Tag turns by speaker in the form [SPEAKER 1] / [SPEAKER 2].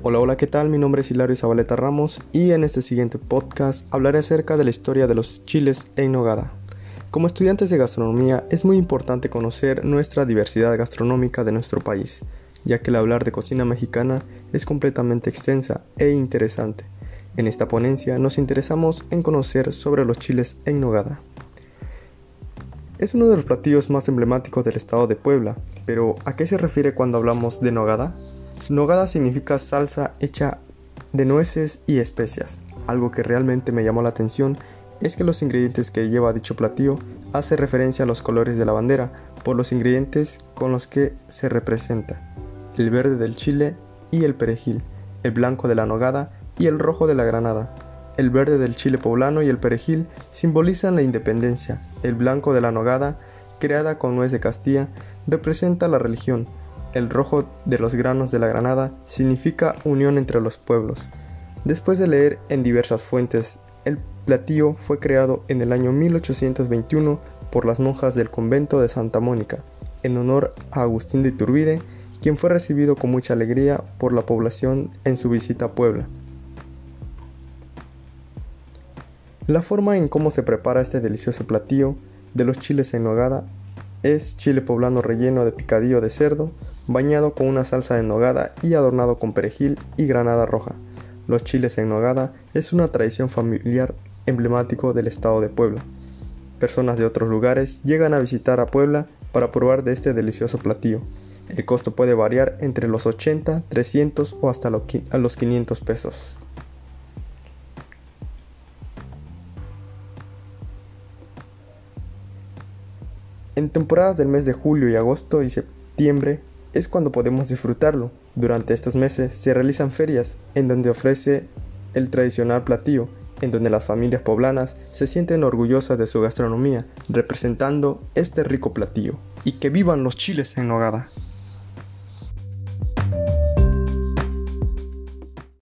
[SPEAKER 1] Hola, hola, ¿qué tal? Mi nombre es Hilario Zabaleta Ramos y en este siguiente podcast hablaré acerca de la historia de los chiles en nogada. Como estudiantes de gastronomía es muy importante conocer nuestra diversidad gastronómica de nuestro país, ya que el hablar de cocina mexicana es completamente extensa e interesante. En esta ponencia nos interesamos en conocer sobre los chiles en nogada. Es uno de los platillos más emblemáticos del estado de Puebla, pero ¿a qué se refiere cuando hablamos de nogada? Nogada significa salsa hecha de nueces y especias. Algo que realmente me llamó la atención es que los ingredientes que lleva dicho platillo hace referencia a los colores de la bandera por los ingredientes con los que se representa. El verde del chile y el perejil, el blanco de la nogada y el rojo de la granada. El verde del chile poblano y el perejil simbolizan la independencia. El blanco de la nogada, creada con nuez de Castilla, representa la religión el rojo de los granos de la granada significa unión entre los pueblos. Después de leer en diversas fuentes, el platillo fue creado en el año 1821 por las monjas del convento de Santa Mónica, en honor a Agustín de Iturbide, quien fue recibido con mucha alegría por la población en su visita a Puebla. La forma en cómo se prepara este delicioso platillo de los chiles en nogada es chile poblano relleno de picadillo de cerdo, bañado con una salsa de nogada y adornado con perejil y granada roja. Los chiles en nogada es una tradición familiar emblemático del estado de Puebla. Personas de otros lugares llegan a visitar a Puebla para probar de este delicioso platillo. El costo puede variar entre los 80, 300 o hasta los 500 pesos. En temporadas del mes de julio y agosto y septiembre es cuando podemos disfrutarlo. Durante estos meses se realizan ferias en donde ofrece el tradicional platillo, en donde las familias poblanas se sienten orgullosas de su gastronomía, representando este rico platillo. Y que vivan los chiles en nogada.